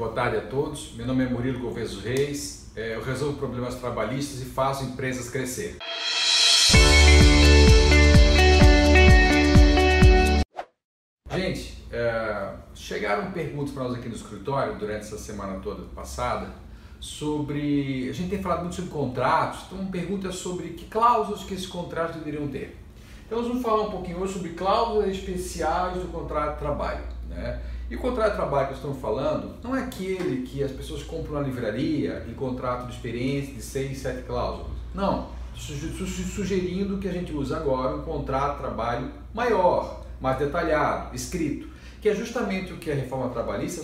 Boa tarde a todos. Meu nome é Murilo Gouveia Reis. É, eu resolvo problemas trabalhistas e faço empresas crescer. Gente, é, chegaram perguntas para nós aqui no escritório durante essa semana toda passada sobre. A gente tem falado muito sobre contratos, então perguntas sobre que cláusulas que esses contratos deveriam ter. Então nós vamos falar um pouquinho hoje sobre cláusulas especiais do contrato de trabalho. Né? E o contrato de trabalho que estamos falando não é aquele que as pessoas compram na livraria e contrato de experiência de seis, sete cláusulas. Não, sugerindo que a gente use agora um contrato de trabalho maior, mais detalhado, escrito, que é justamente o que a reforma trabalhista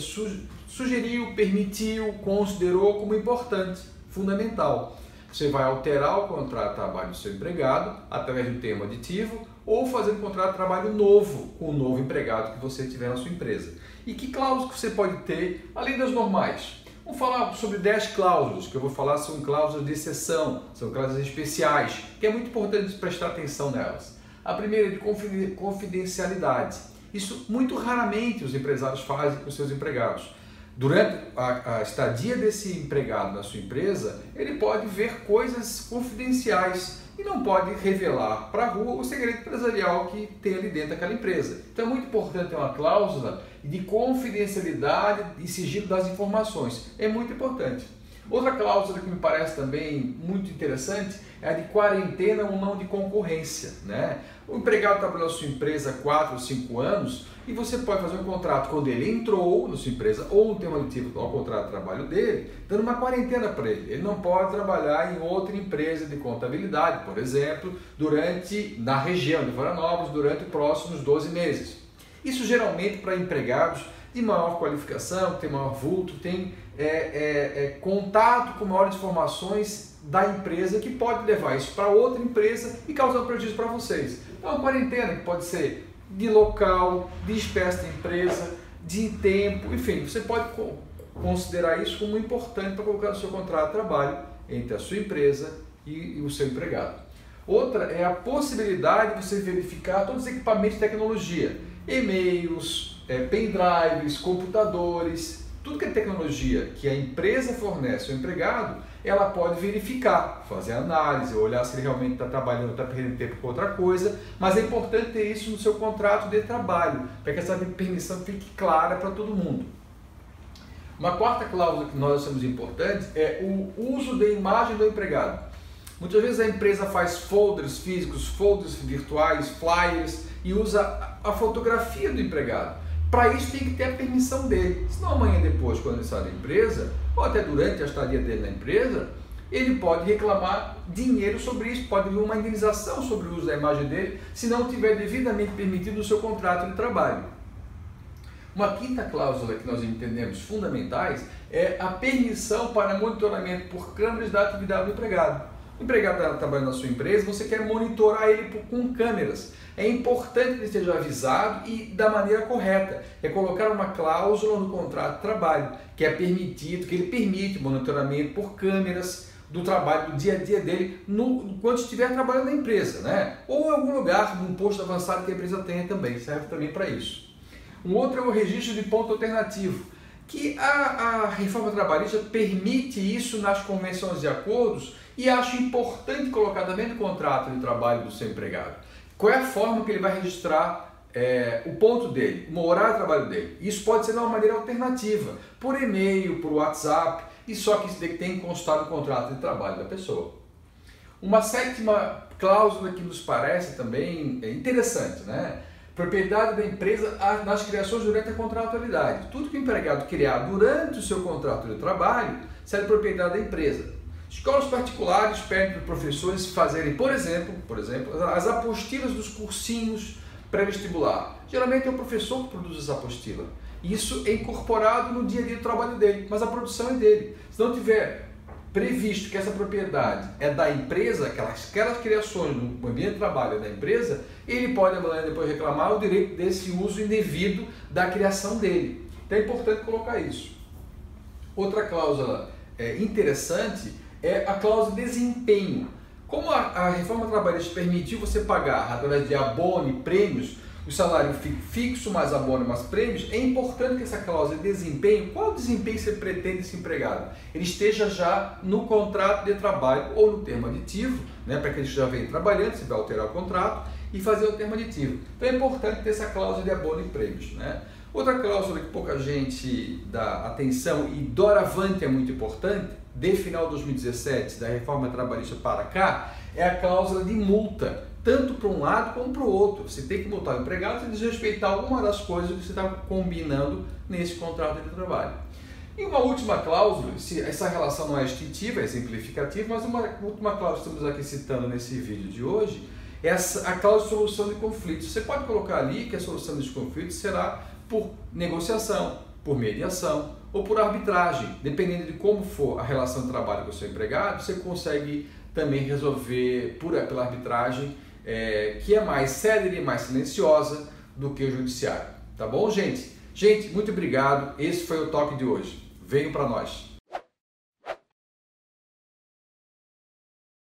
sugeriu, permitiu, considerou como importante, fundamental. Você vai alterar o contrato de trabalho do seu empregado através do termo aditivo ou fazer um contrato de trabalho novo com o novo empregado que você tiver na sua empresa. E que cláusulas que você pode ter, além das normais? Vamos falar sobre 10 cláusulas, que eu vou falar são cláusulas de exceção, são cláusulas especiais, que é muito importante prestar atenção nelas. A primeira é de confidencialidade. Isso muito raramente os empresários fazem com seus empregados. Durante a, a, estadia desse empregado na sua empresa, ele pode ver coisas confidenciais e não pode revelar para a rua o segredo empresarial que tem ali dentro daquela empresa. Então é muito importante ter uma cláusula de confidencialidade e sigilo das informações. É muito importante. Outra cláusula que me parece também muito interessante é a de quarentena ou não de concorrência. Né? O empregado trabalhou na sua empresa há 4 ou 5 anos e você pode fazer um contrato quando ele entrou na sua empresa ou um aditivo ao contrato de trabalho dele, dando uma quarentena para ele. Ele não pode trabalhar em outra empresa de contabilidade, por exemplo, durante na região de Florianópolis durante os próximos 12 meses. Isso geralmente para empregados de maior qualificação, que tem maior vulto, tem é, é, é, contato com maiores informações da empresa que pode levar isso para outra empresa e causar prejuízo para vocês. Então, a quarentena que pode ser de local, de espécie de empresa, de tempo, enfim, você pode considerar isso como importante para colocar no seu contrato de trabalho entre a sua empresa e, e o seu empregado. Outra é a possibilidade de você verificar todos os equipamentos de tecnologia, e-mails, é, pendrives, computadores, tudo que é tecnologia que a empresa fornece ao empregado, ela pode verificar, fazer análise, olhar se ele realmente está trabalhando, está perdendo tempo com outra coisa, mas é importante ter isso no seu contrato de trabalho, para que essa permissão fique clara para todo mundo. Uma quarta cláusula que nós achamos importante é o uso da imagem do empregado. Muitas vezes a empresa faz folders físicos, folders virtuais, flyers e usa a fotografia do empregado. Para isso tem que ter a permissão dele. Senão amanhã depois, quando ele sai da empresa, ou até durante a estadia dele na empresa, ele pode reclamar dinheiro sobre isso, pode vir uma indenização sobre o uso da imagem dele, se não tiver devidamente permitido no seu contrato de trabalho. Uma quinta cláusula que nós entendemos fundamentais é a permissão para monitoramento por câmeras da atividade do empregado. Empregado está trabalhando na sua empresa, você quer monitorar ele com câmeras. É importante que ele esteja avisado e da maneira correta. É colocar uma cláusula no contrato de trabalho, que é permitido, que ele permite monitoramento por câmeras do trabalho, do dia a dia dele, no, quando estiver trabalhando na empresa, né? Ou em algum lugar, num posto avançado que a empresa tenha também, serve também para isso. Um outro é o registro de ponto alternativo, que a, a reforma trabalhista permite isso nas convenções de acordos e acho importante colocar também no contrato de trabalho do seu empregado. Qual é a forma que ele vai registrar é, o ponto dele, o horário de trabalho dele? Isso pode ser de uma maneira alternativa, por e-mail, por WhatsApp, e só que isso tem que constar no contrato de trabalho da pessoa. Uma sétima cláusula que nos parece também interessante, né? Propriedade da empresa nas criações durante a contratualidade. Tudo que o empregado criar durante o seu contrato de trabalho será propriedade da empresa. Escolas particulares pedem para professores fazerem, por exemplo, por exemplo, as apostilas dos cursinhos pré-vestibular. Geralmente é o professor que produz essa apostila. Isso é incorporado no dia a dia do trabalho dele, mas a produção é dele. Se não tiver previsto que essa propriedade é da empresa, aquelas, aquelas criações no ambiente de trabalho é da empresa, ele pode amanhã depois reclamar o direito desse uso indevido da criação dele. Então é importante colocar isso. Outra cláusula é, interessante é a cláusula de desempenho. Como a, a reforma trabalhista permitiu você pagar através de abono e prêmios o salário fixo mais abono mais prêmios, é importante que essa cláusula de desempenho, qual desempenho você pretende esse empregado? Ele esteja já no contrato de trabalho ou no termo aditivo, né, para que ele já venha trabalhando, você vai alterar o contrato e fazer o termo aditivo. Então é importante ter essa cláusula de abono e prêmios. Né? Outra cláusula que pouca gente dá atenção e doravante é muito importante, de final de 2017, da reforma trabalhista para cá, é a cláusula de multa tanto para um lado como para o outro. Você tem que multar o empregado se desrespeitar alguma das coisas que você está combinando nesse contrato de trabalho. E uma última cláusula, essa relação não é extintiva, é simplificativa, mas uma última cláusula que estamos aqui citando nesse vídeo de hoje é a cláusula de solução de conflitos. Você pode colocar ali que a solução dos conflitos será por negociação, por mediação ou por arbitragem. Dependendo de como for a relação de trabalho com o seu empregado, você consegue também resolver por, pela arbitragem é, que é mais célere mais silenciosa do que o judiciário. Tá bom, gente? Gente, muito obrigado. Esse foi o toque de hoje. Venham para nós.